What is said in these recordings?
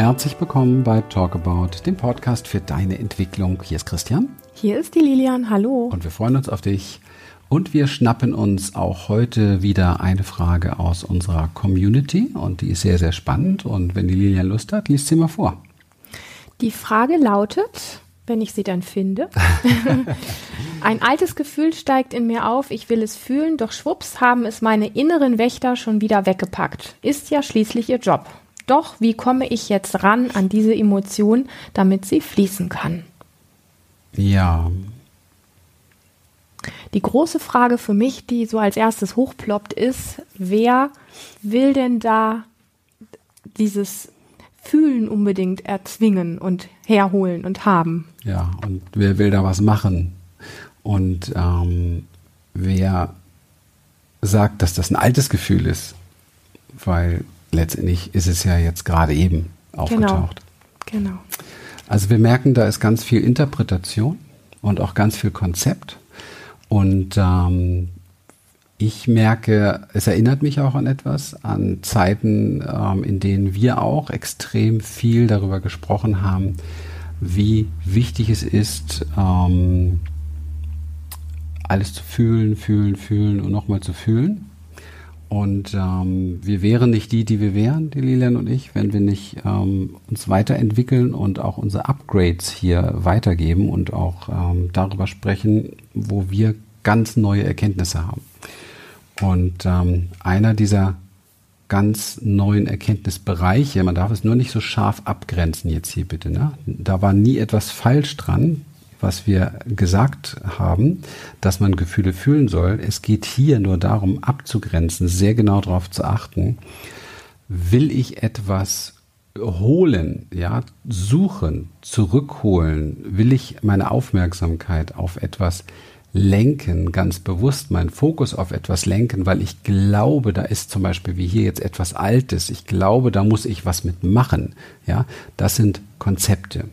Herzlich willkommen bei Talkabout, dem Podcast für deine Entwicklung. Hier ist Christian. Hier ist die Lilian. Hallo. Und wir freuen uns auf dich. Und wir schnappen uns auch heute wieder eine Frage aus unserer Community und die ist sehr, sehr spannend. Und wenn die Lilian Lust hat, liest sie mal vor. Die Frage lautet, wenn ich sie dann finde. Ein altes Gefühl steigt in mir auf, ich will es fühlen, doch schwupps haben es meine inneren Wächter schon wieder weggepackt. Ist ja schließlich ihr Job. Doch wie komme ich jetzt ran an diese Emotion, damit sie fließen kann? Ja. Die große Frage für mich, die so als erstes hochploppt, ist, wer will denn da dieses Fühlen unbedingt erzwingen und herholen und haben? Ja, und wer will da was machen? Und ähm, wer sagt, dass das ein altes Gefühl ist? Weil letztendlich ist es ja jetzt gerade eben aufgetaucht. Genau. genau. Also wir merken, da ist ganz viel Interpretation und auch ganz viel Konzept. Und ähm, ich merke, es erinnert mich auch an etwas, an Zeiten, ähm, in denen wir auch extrem viel darüber gesprochen haben, wie wichtig es ist, ähm, alles zu fühlen, fühlen, fühlen und nochmal zu fühlen. Und ähm, wir wären nicht die, die wir wären, die Lilian und ich, wenn wir nicht ähm, uns weiterentwickeln und auch unsere Upgrades hier weitergeben und auch ähm, darüber sprechen, wo wir ganz neue Erkenntnisse haben. Und ähm, einer dieser ganz neuen Erkenntnisbereiche, man darf es nur nicht so scharf abgrenzen jetzt hier bitte, ne? da war nie etwas falsch dran, was wir gesagt haben, dass man Gefühle fühlen soll. Es geht hier nur darum, abzugrenzen, sehr genau darauf zu achten. Will ich etwas holen, ja, suchen, zurückholen? Will ich meine Aufmerksamkeit auf etwas lenken, ganz bewusst meinen Fokus auf etwas lenken, weil ich glaube, da ist zum Beispiel wie hier jetzt etwas Altes. Ich glaube, da muss ich was mitmachen. Ja, das sind Konzepte.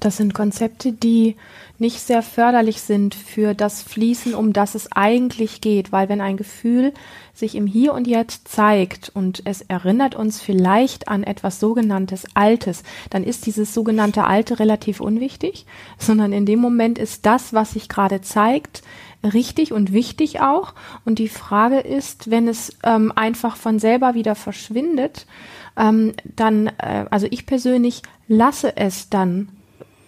Das sind Konzepte, die nicht sehr förderlich sind für das Fließen, um das es eigentlich geht, weil wenn ein Gefühl sich im Hier und Jetzt zeigt und es erinnert uns vielleicht an etwas sogenanntes Altes, dann ist dieses sogenannte Alte relativ unwichtig, sondern in dem Moment ist das, was sich gerade zeigt, richtig und wichtig auch. Und die Frage ist, wenn es ähm, einfach von selber wieder verschwindet, ähm, dann, äh, also ich persönlich lasse es dann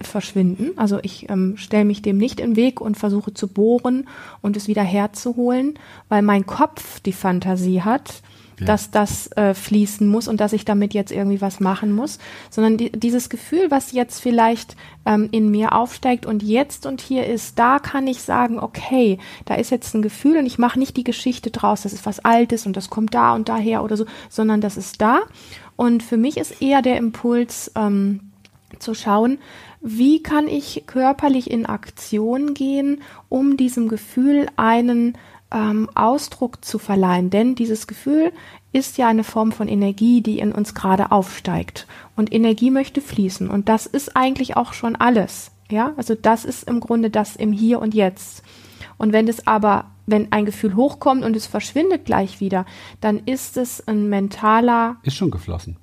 verschwinden. Also ich ähm, stelle mich dem nicht im Weg und versuche zu bohren und es wieder herzuholen, weil mein Kopf die Fantasie hat, ja. dass das äh, fließen muss und dass ich damit jetzt irgendwie was machen muss, sondern die, dieses Gefühl, was jetzt vielleicht ähm, in mir aufsteigt und jetzt und hier ist, da kann ich sagen, okay, da ist jetzt ein Gefühl und ich mache nicht die Geschichte draus, das ist was Altes und das kommt da und daher oder so, sondern das ist da. Und für mich ist eher der Impuls ähm, zu schauen, wie kann ich körperlich in Aktion gehen, um diesem Gefühl einen ähm, Ausdruck zu verleihen. Denn dieses Gefühl ist ja eine Form von Energie, die in uns gerade aufsteigt. Und Energie möchte fließen. Und das ist eigentlich auch schon alles. Ja, also das ist im Grunde das im Hier und Jetzt. Und wenn es aber, wenn ein Gefühl hochkommt und es verschwindet gleich wieder, dann ist es ein mentaler. Ist schon geflossen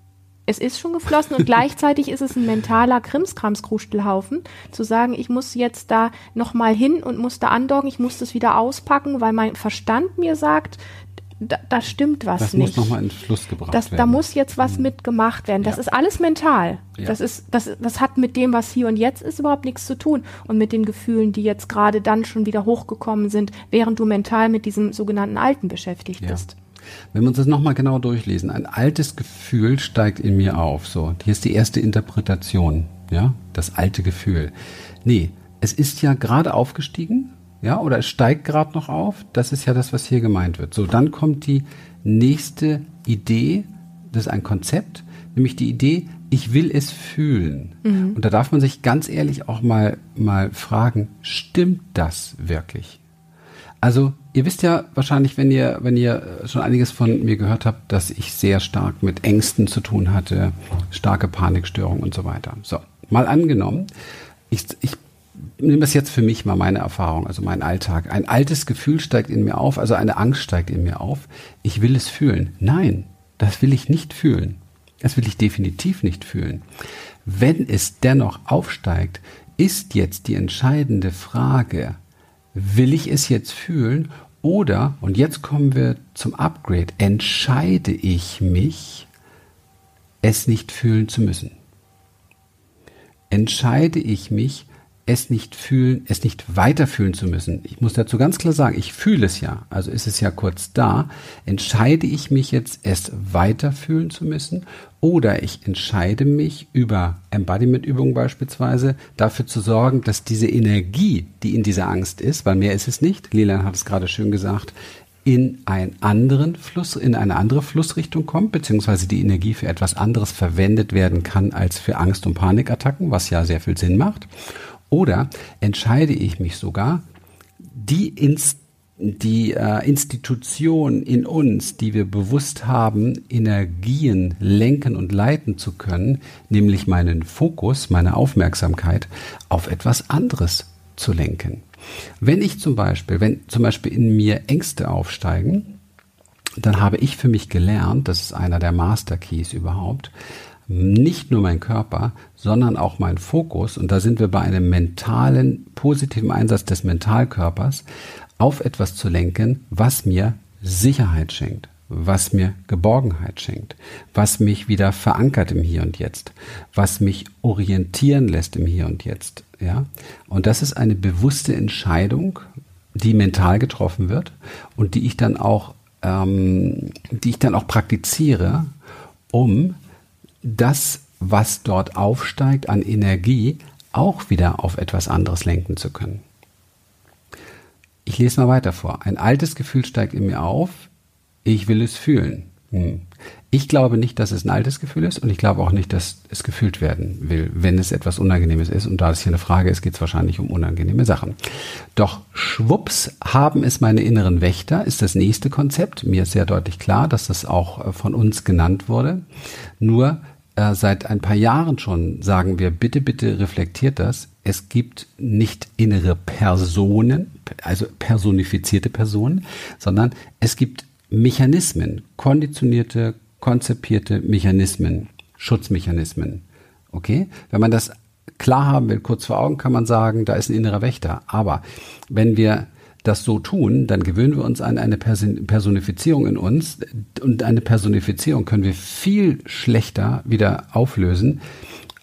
es ist schon geflossen und gleichzeitig ist es ein mentaler Krimskramskrustelhaufen, zu sagen, ich muss jetzt da nochmal hin und muss da andocken, ich muss das wieder auspacken, weil mein Verstand mir sagt, da, da stimmt was das nicht. Das muss nochmal in Fluss gebracht das, werden. Da muss jetzt was mhm. mitgemacht werden. Das ja. ist alles mental. Ja. Das, ist, das, das hat mit dem, was hier und jetzt ist, überhaupt nichts zu tun. Und mit den Gefühlen, die jetzt gerade dann schon wieder hochgekommen sind, während du mental mit diesem sogenannten Alten beschäftigt ja. bist. Wenn wir uns das nochmal genau durchlesen, ein altes Gefühl steigt in mir auf. So, hier ist die erste Interpretation, ja, das alte Gefühl. Nee, es ist ja gerade aufgestiegen, ja, oder es steigt gerade noch auf. Das ist ja das, was hier gemeint wird. So, dann kommt die nächste Idee, das ist ein Konzept, nämlich die Idee, ich will es fühlen. Mhm. Und da darf man sich ganz ehrlich auch mal, mal fragen, stimmt das wirklich? Also ihr wisst ja wahrscheinlich, wenn ihr, wenn ihr schon einiges von mir gehört habt, dass ich sehr stark mit Ängsten zu tun hatte, starke Panikstörungen und so weiter. So, mal angenommen, ich, ich nehme das jetzt für mich mal meine Erfahrung, also mein Alltag. Ein altes Gefühl steigt in mir auf, also eine Angst steigt in mir auf. Ich will es fühlen. Nein, das will ich nicht fühlen. Das will ich definitiv nicht fühlen. Wenn es dennoch aufsteigt, ist jetzt die entscheidende Frage, will ich es jetzt fühlen oder, und jetzt kommen wir zum Upgrade, entscheide ich mich, es nicht fühlen zu müssen? Entscheide ich mich, es nicht fühlen, es nicht weiterfühlen zu müssen. Ich muss dazu ganz klar sagen, ich fühle es ja, also ist es ja kurz da. Entscheide ich mich jetzt, es weiterfühlen zu müssen oder ich entscheide mich über Embodiment-Übungen beispielsweise dafür zu sorgen, dass diese Energie, die in dieser Angst ist, weil mehr ist es nicht, Lilan hat es gerade schön gesagt, in einen anderen Fluss, in eine andere Flussrichtung kommt, beziehungsweise die Energie für etwas anderes verwendet werden kann als für Angst- und Panikattacken, was ja sehr viel Sinn macht. Oder entscheide ich mich sogar, die, Inst die äh, Institution in uns, die wir bewusst haben, Energien lenken und leiten zu können, nämlich meinen Fokus, meine Aufmerksamkeit auf etwas anderes zu lenken. Wenn ich zum Beispiel, wenn zum Beispiel in mir Ängste aufsteigen, dann habe ich für mich gelernt, das ist einer der Master Keys überhaupt, nicht nur mein Körper, sondern auch mein Fokus, und da sind wir bei einem mentalen, positiven Einsatz des Mentalkörpers, auf etwas zu lenken, was mir Sicherheit schenkt, was mir Geborgenheit schenkt, was mich wieder verankert im Hier und Jetzt, was mich orientieren lässt im Hier und Jetzt, ja. Und das ist eine bewusste Entscheidung, die mental getroffen wird und die ich dann auch, ähm, die ich dann auch praktiziere, um das, was dort aufsteigt an Energie, auch wieder auf etwas anderes lenken zu können. Ich lese mal weiter vor. Ein altes Gefühl steigt in mir auf. Ich will es fühlen. Hm. Ich glaube nicht, dass es ein altes Gefühl ist und ich glaube auch nicht, dass es gefühlt werden will, wenn es etwas Unangenehmes ist. Und da es hier eine Frage ist, geht es wahrscheinlich um unangenehme Sachen. Doch schwupps haben es meine inneren Wächter, ist das nächste Konzept. Mir ist sehr deutlich klar, dass das auch äh, von uns genannt wurde. Nur äh, seit ein paar Jahren schon sagen wir, bitte, bitte reflektiert das. Es gibt nicht innere Personen, also personifizierte Personen, sondern es gibt Mechanismen, konditionierte, konzipierte Mechanismen, Schutzmechanismen. Okay? Wenn man das klar haben will, kurz vor Augen, kann man sagen, da ist ein innerer Wächter. Aber wenn wir das so tun, dann gewöhnen wir uns an eine Personifizierung in uns und eine Personifizierung können wir viel schlechter wieder auflösen,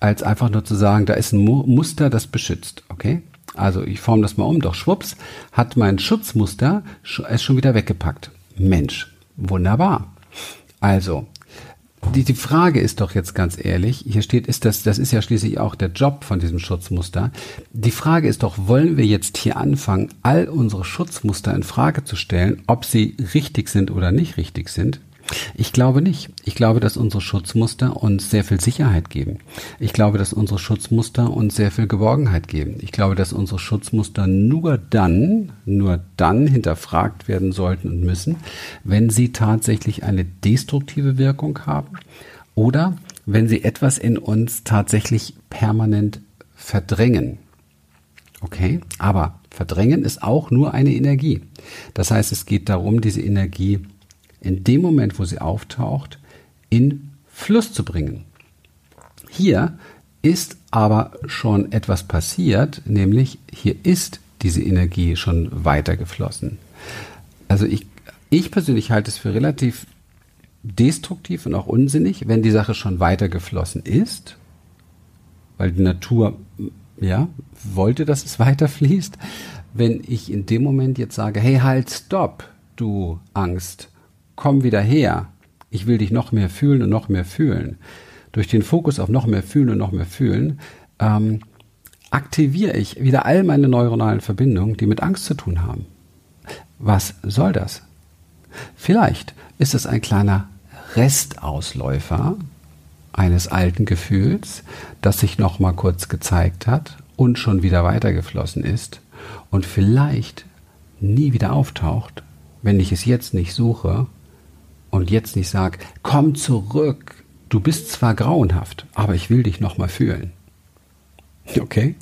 als einfach nur zu sagen, da ist ein Muster, das beschützt, okay? Also ich forme das mal um, doch schwupps, hat mein Schutzmuster es schon wieder weggepackt. Mensch, wunderbar. Also, die, die Frage ist doch jetzt ganz ehrlich, hier steht, ist das, das ist ja schließlich auch der Job von diesem Schutzmuster. Die Frage ist doch, wollen wir jetzt hier anfangen, all unsere Schutzmuster in Frage zu stellen, ob sie richtig sind oder nicht richtig sind? Ich glaube nicht. Ich glaube, dass unsere Schutzmuster uns sehr viel Sicherheit geben. Ich glaube, dass unsere Schutzmuster uns sehr viel Geborgenheit geben. Ich glaube, dass unsere Schutzmuster nur dann, nur dann hinterfragt werden sollten und müssen, wenn sie tatsächlich eine destruktive Wirkung haben oder wenn sie etwas in uns tatsächlich permanent verdrängen. Okay, aber verdrängen ist auch nur eine Energie. Das heißt, es geht darum, diese Energie in dem Moment, wo sie auftaucht, in Fluss zu bringen. Hier ist aber schon etwas passiert, nämlich hier ist diese Energie schon weitergeflossen. Also ich, ich persönlich halte es für relativ destruktiv und auch unsinnig, wenn die Sache schon weitergeflossen ist, weil die Natur ja wollte, dass es weiterfließt. Wenn ich in dem Moment jetzt sage, hey, halt, stopp, du Angst, komm wieder her. Ich will dich noch mehr fühlen und noch mehr fühlen. Durch den Fokus auf noch mehr fühlen und noch mehr fühlen, ähm, aktiviere ich wieder all meine neuronalen Verbindungen, die mit Angst zu tun haben. Was soll das? Vielleicht ist es ein kleiner Restausläufer eines alten Gefühls, das sich noch mal kurz gezeigt hat und schon wieder weitergeflossen ist und vielleicht nie wieder auftaucht, wenn ich es jetzt nicht suche und jetzt nicht sag, komm zurück, du bist zwar grauenhaft, aber ich will dich noch mal fühlen. Okay?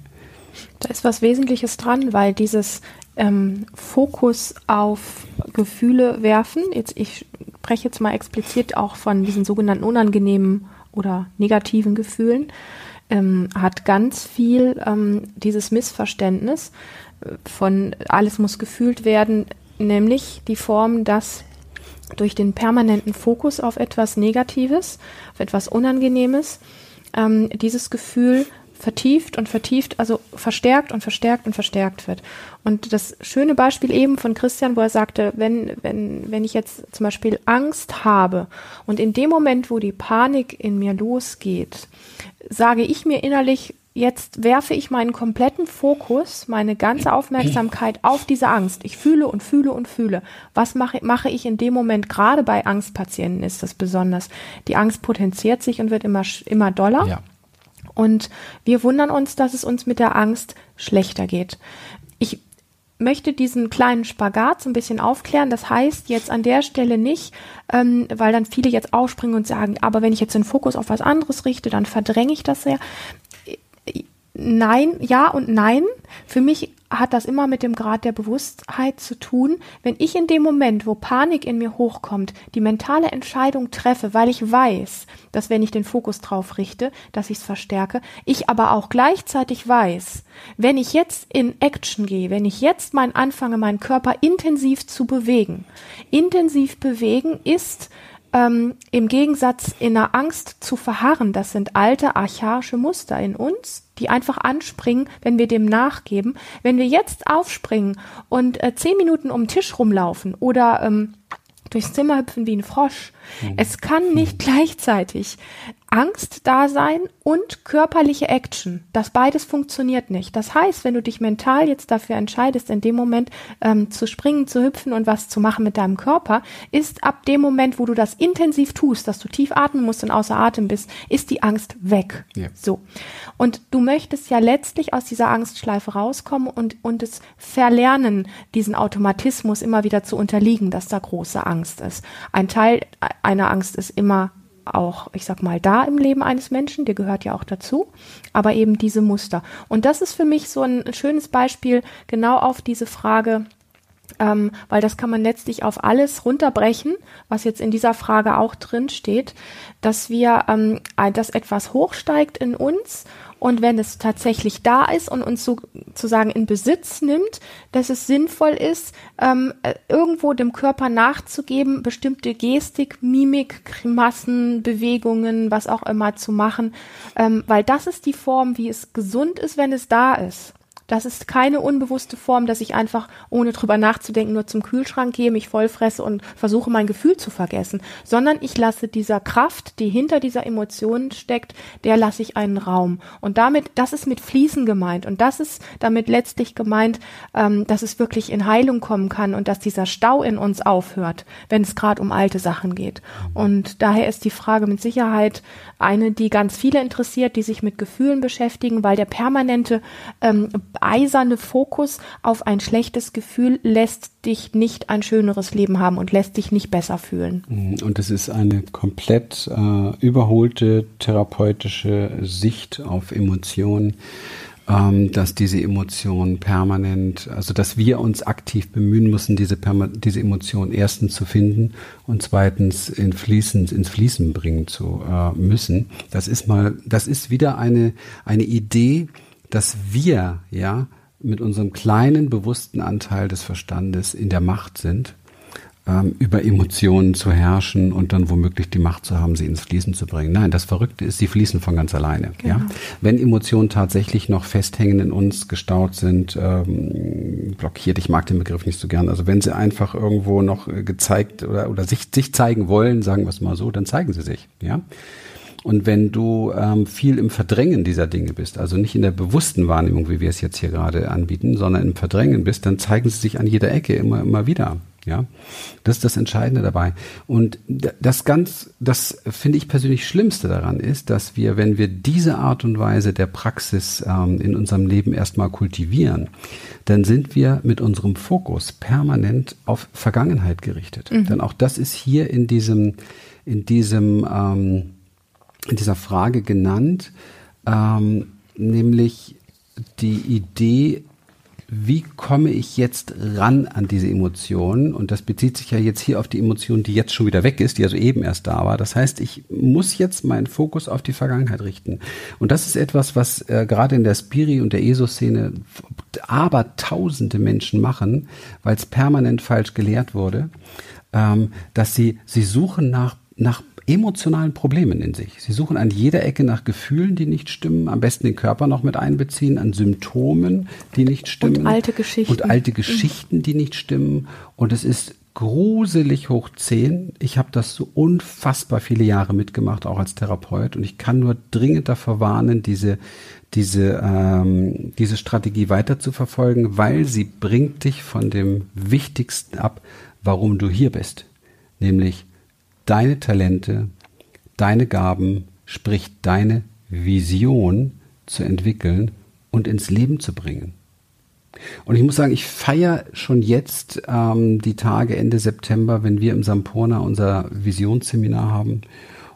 Da ist was Wesentliches dran, weil dieses ähm, Fokus auf Gefühle werfen, jetzt ich spreche jetzt mal explizit auch von diesen sogenannten unangenehmen oder negativen Gefühlen, ähm, hat ganz viel ähm, dieses Missverständnis äh, von alles muss gefühlt werden, nämlich die Form, dass durch den permanenten Fokus auf etwas Negatives, auf etwas Unangenehmes, ähm, dieses Gefühl vertieft und vertieft, also verstärkt und verstärkt und verstärkt wird. Und das schöne Beispiel eben von Christian, wo er sagte, wenn, wenn, wenn ich jetzt zum Beispiel Angst habe und in dem Moment, wo die Panik in mir losgeht, sage ich mir innerlich, jetzt werfe ich meinen kompletten Fokus, meine ganze Aufmerksamkeit auf diese Angst. Ich fühle und fühle und fühle. Was mache, mache ich in dem Moment? Gerade bei Angstpatienten ist das besonders. Die Angst potenziert sich und wird immer, immer doller. Ja. Und wir wundern uns, dass es uns mit der Angst schlechter geht. Ich möchte diesen kleinen Spagat so ein bisschen aufklären. Das heißt jetzt an der Stelle nicht, ähm, weil dann viele jetzt aufspringen und sagen, aber wenn ich jetzt den Fokus auf was anderes richte, dann verdränge ich das sehr. Nein, ja und nein. Für mich hat das immer mit dem Grad der Bewusstheit zu tun. Wenn ich in dem Moment, wo Panik in mir hochkommt, die mentale Entscheidung treffe, weil ich weiß, dass wenn ich den Fokus drauf richte, dass ich es verstärke, ich aber auch gleichzeitig weiß, wenn ich jetzt in Action gehe, wenn ich jetzt mein anfange, meinen Körper intensiv zu bewegen, intensiv bewegen ist ähm, im Gegensatz in der Angst zu verharren, das sind alte archaische Muster in uns, die einfach anspringen, wenn wir dem nachgeben. Wenn wir jetzt aufspringen und äh, zehn Minuten um den Tisch rumlaufen oder ähm, durchs Zimmer hüpfen wie ein Frosch, mhm. es kann nicht gleichzeitig Angst da sein und körperliche Action. Das beides funktioniert nicht. Das heißt, wenn du dich mental jetzt dafür entscheidest, in dem Moment ähm, zu springen, zu hüpfen und was zu machen mit deinem Körper, ist ab dem Moment, wo du das intensiv tust, dass du tief atmen musst und außer Atem bist, ist die Angst weg. Ja. So. Und du möchtest ja letztlich aus dieser Angstschleife rauskommen und, und es verlernen, diesen Automatismus immer wieder zu unterliegen, dass da große Angst ist. Ein Teil einer Angst ist immer auch, ich sag mal, da im Leben eines Menschen, der gehört ja auch dazu, aber eben diese Muster. Und das ist für mich so ein schönes Beispiel genau auf diese Frage, ähm, weil das kann man letztlich auf alles runterbrechen, was jetzt in dieser Frage auch drin steht, dass wir, ähm, dass etwas hochsteigt in uns und wenn es tatsächlich da ist und uns sozusagen in Besitz nimmt, dass es sinnvoll ist, ähm, äh, irgendwo dem Körper nachzugeben, bestimmte Gestik, Mimik, Grimassen, Bewegungen, was auch immer zu machen, ähm, weil das ist die Form, wie es gesund ist, wenn es da ist. Das ist keine unbewusste Form, dass ich einfach, ohne drüber nachzudenken, nur zum Kühlschrank gehe, mich vollfresse und versuche, mein Gefühl zu vergessen, sondern ich lasse dieser Kraft, die hinter dieser Emotion steckt, der lasse ich einen Raum. Und damit, das ist mit Fließen gemeint. Und das ist damit letztlich gemeint, ähm, dass es wirklich in Heilung kommen kann und dass dieser Stau in uns aufhört, wenn es gerade um alte Sachen geht. Und daher ist die Frage mit Sicherheit eine, die ganz viele interessiert, die sich mit Gefühlen beschäftigen, weil der permanente ähm, eiserne Fokus auf ein schlechtes Gefühl lässt dich nicht ein schöneres Leben haben und lässt dich nicht besser fühlen. Mhm. Und es ist eine komplett äh, überholte therapeutische Sicht auf Emotionen ähm, dass diese Emotionen permanent, also dass wir uns aktiv bemühen müssen, diese, diese Emotionen erstens zu finden und zweitens in Fließen, ins Fließen bringen zu äh, müssen. Das ist mal, das ist wieder eine, eine Idee, dass wir ja mit unserem kleinen bewussten Anteil des Verstandes in der Macht sind, ähm, über Emotionen zu herrschen und dann womöglich die Macht zu haben, sie ins Fließen zu bringen. Nein, das Verrückte ist, sie fließen von ganz alleine. Genau. Ja? Wenn Emotionen tatsächlich noch festhängen in uns, gestaut sind, ähm, blockiert, ich mag den Begriff nicht so gern, also wenn sie einfach irgendwo noch äh, gezeigt oder, oder sich, sich zeigen wollen, sagen wir es mal so, dann zeigen sie sich. Ja. Und wenn du ähm, viel im Verdrängen dieser Dinge bist, also nicht in der bewussten Wahrnehmung, wie wir es jetzt hier gerade anbieten, sondern im Verdrängen bist, dann zeigen sie sich an jeder Ecke immer, immer wieder. Ja, das ist das Entscheidende dabei. Und das ganz, das finde ich persönlich Schlimmste daran ist, dass wir, wenn wir diese Art und Weise der Praxis ähm, in unserem Leben erstmal kultivieren, dann sind wir mit unserem Fokus permanent auf Vergangenheit gerichtet. Mhm. Denn auch das ist hier in diesem, in diesem ähm, in dieser Frage genannt, ähm, nämlich die Idee, wie komme ich jetzt ran an diese Emotionen? Und das bezieht sich ja jetzt hier auf die Emotion, die jetzt schon wieder weg ist, die also eben erst da war. Das heißt, ich muss jetzt meinen Fokus auf die Vergangenheit richten. Und das ist etwas, was äh, gerade in der Spiri- und der ESO-Szene aber tausende Menschen machen, weil es permanent falsch gelehrt wurde, ähm, dass sie, sie suchen nach, nach emotionalen Problemen in sich. Sie suchen an jeder Ecke nach Gefühlen, die nicht stimmen, am besten den Körper noch mit einbeziehen, an Symptomen, die nicht stimmen. Und alte Geschichten. Und alte Geschichten, die nicht stimmen. Und es ist gruselig hoch zehn. Ich habe das so unfassbar viele Jahre mitgemacht, auch als Therapeut. Und ich kann nur dringend davor warnen, diese, diese, ähm, diese Strategie weiter zu verfolgen, weil sie bringt dich von dem Wichtigsten ab, warum du hier bist. Nämlich deine Talente, deine Gaben, sprich deine Vision zu entwickeln und ins Leben zu bringen. Und ich muss sagen, ich feiere schon jetzt ähm, die Tage Ende September, wenn wir im Sampurna unser Visionsseminar haben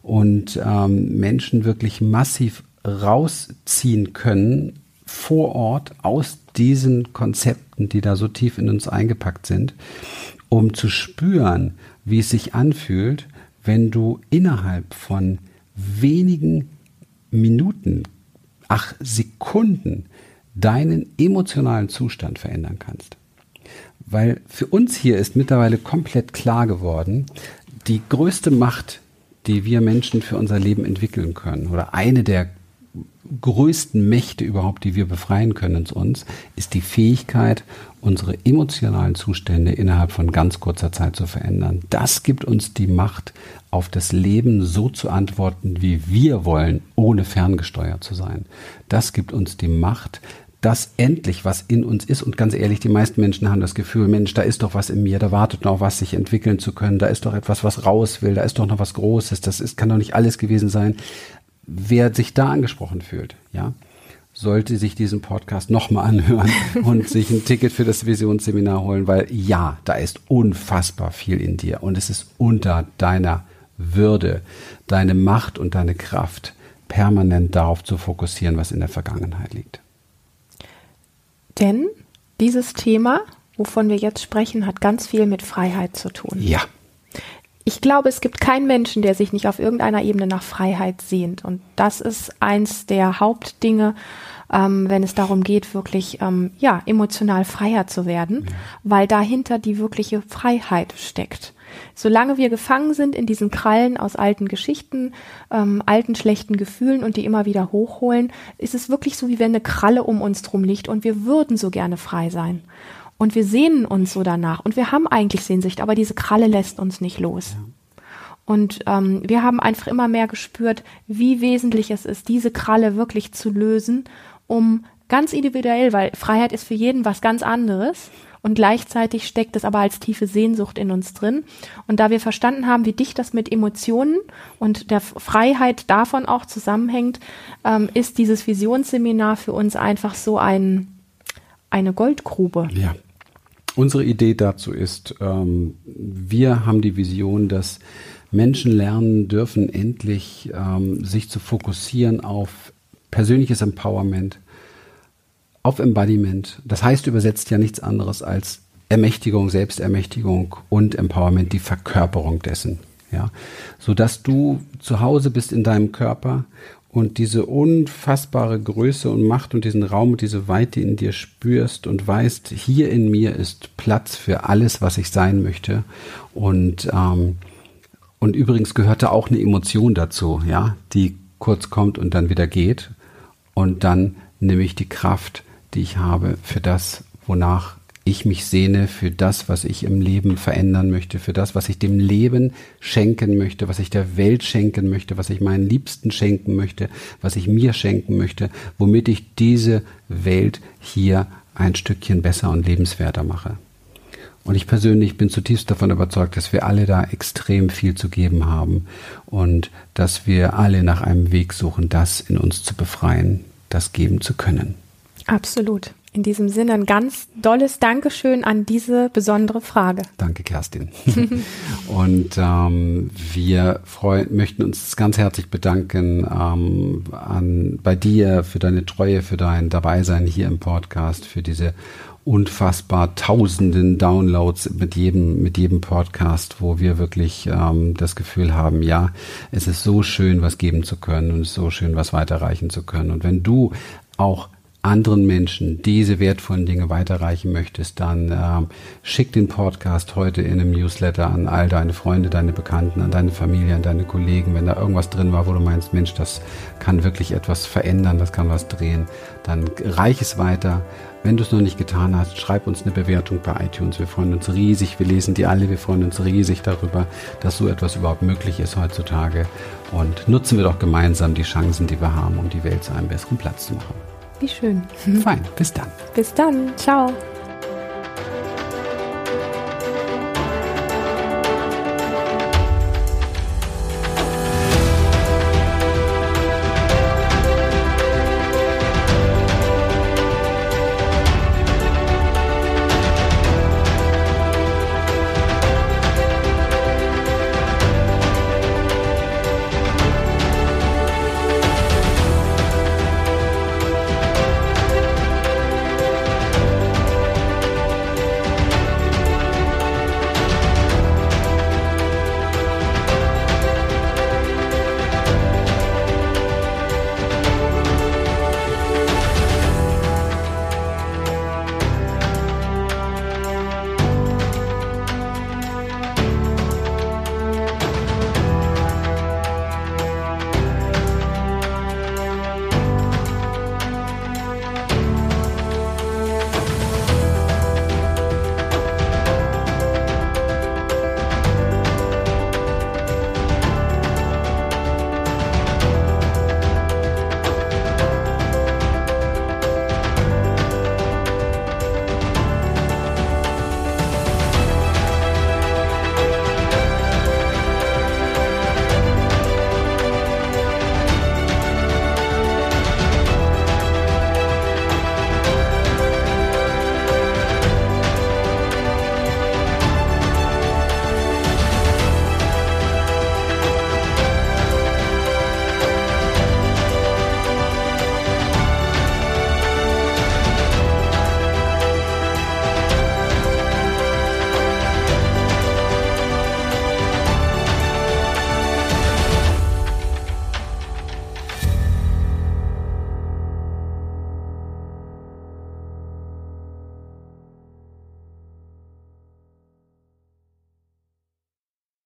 und ähm, Menschen wirklich massiv rausziehen können vor Ort aus diesen Konzepten, die da so tief in uns eingepackt sind, um zu spüren, wie es sich anfühlt, wenn du innerhalb von wenigen Minuten, ach Sekunden, deinen emotionalen Zustand verändern kannst. Weil für uns hier ist mittlerweile komplett klar geworden, die größte Macht, die wir Menschen für unser Leben entwickeln können, oder eine der größten Mächte überhaupt, die wir befreien können in uns, ist die Fähigkeit, unsere emotionalen Zustände innerhalb von ganz kurzer Zeit zu verändern. Das gibt uns die Macht, auf das Leben so zu antworten, wie wir wollen, ohne ferngesteuert zu sein. Das gibt uns die Macht, das endlich, was in uns ist. Und ganz ehrlich, die meisten Menschen haben das Gefühl, Mensch, da ist doch was in mir, da wartet noch was, sich entwickeln zu können, da ist doch etwas, was raus will, da ist doch noch was Großes, das ist, kann doch nicht alles gewesen sein wer sich da angesprochen fühlt, ja, sollte sich diesen Podcast nochmal anhören und sich ein Ticket für das Visionsseminar holen, weil ja, da ist unfassbar viel in dir und es ist unter deiner Würde, deine Macht und deine Kraft permanent darauf zu fokussieren, was in der Vergangenheit liegt. Denn dieses Thema, wovon wir jetzt sprechen, hat ganz viel mit Freiheit zu tun. Ja ich glaube, es gibt keinen Menschen, der sich nicht auf irgendeiner Ebene nach Freiheit sehnt. Und das ist eins der Hauptdinge, ähm, wenn es darum geht, wirklich ähm, ja emotional freier zu werden, weil dahinter die wirkliche Freiheit steckt. Solange wir gefangen sind in diesen Krallen aus alten Geschichten, ähm, alten schlechten Gefühlen und die immer wieder hochholen, ist es wirklich so, wie wenn eine Kralle um uns drum liegt und wir würden so gerne frei sein. Und wir sehnen uns so danach. Und wir haben eigentlich Sehnsucht, aber diese Kralle lässt uns nicht los. Ja. Und ähm, wir haben einfach immer mehr gespürt, wie wesentlich es ist, diese Kralle wirklich zu lösen, um ganz individuell, weil Freiheit ist für jeden was ganz anderes. Und gleichzeitig steckt es aber als tiefe Sehnsucht in uns drin. Und da wir verstanden haben, wie dicht das mit Emotionen und der Freiheit davon auch zusammenhängt, ähm, ist dieses Visionsseminar für uns einfach so ein, eine Goldgrube. Ja, Unsere Idee dazu ist, ähm, wir haben die Vision, dass Menschen lernen dürfen, endlich ähm, sich zu fokussieren auf persönliches Empowerment, auf Embodiment. Das heißt übersetzt ja nichts anderes als Ermächtigung, Selbstermächtigung und Empowerment, die Verkörperung dessen. Ja, so dass du zu Hause bist in deinem Körper und diese unfassbare Größe und Macht und diesen Raum und diese Weite in dir spürst und weißt, hier in mir ist Platz für alles, was ich sein möchte. Und, ähm, und übrigens gehörte auch eine Emotion dazu, ja, die kurz kommt und dann wieder geht. Und dann nehme ich die Kraft, die ich habe für das, wonach ich mich sehne für das, was ich im Leben verändern möchte, für das, was ich dem Leben schenken möchte, was ich der Welt schenken möchte, was ich meinen Liebsten schenken möchte, was ich mir schenken möchte, womit ich diese Welt hier ein Stückchen besser und lebenswerter mache. Und ich persönlich bin zutiefst davon überzeugt, dass wir alle da extrem viel zu geben haben und dass wir alle nach einem Weg suchen, das in uns zu befreien, das geben zu können. Absolut. In diesem Sinne ein ganz dolles Dankeschön an diese besondere Frage. Danke, Kerstin. Und ähm, wir freu, möchten uns ganz herzlich bedanken ähm, an, bei dir für deine Treue, für dein Dabeisein hier im Podcast, für diese unfassbar tausenden Downloads mit jedem, mit jedem Podcast, wo wir wirklich ähm, das Gefühl haben, ja, es ist so schön, was geben zu können und es ist so schön, was weiterreichen zu können. Und wenn du auch anderen Menschen diese wertvollen Dinge weiterreichen möchtest, dann äh, schick den Podcast heute in einem Newsletter an all deine Freunde, deine Bekannten, an deine Familie, an deine Kollegen. Wenn da irgendwas drin war, wo du meinst, Mensch, das kann wirklich etwas verändern, das kann was drehen, dann reich es weiter. Wenn du es noch nicht getan hast, schreib uns eine Bewertung bei iTunes. Wir freuen uns riesig. Wir lesen die alle. Wir freuen uns riesig darüber, dass so etwas überhaupt möglich ist heutzutage. Und nutzen wir doch gemeinsam die Chancen, die wir haben, um die Welt zu einem besseren Platz zu machen. Wie schön. Fein. Bis dann. Bis dann. Ciao.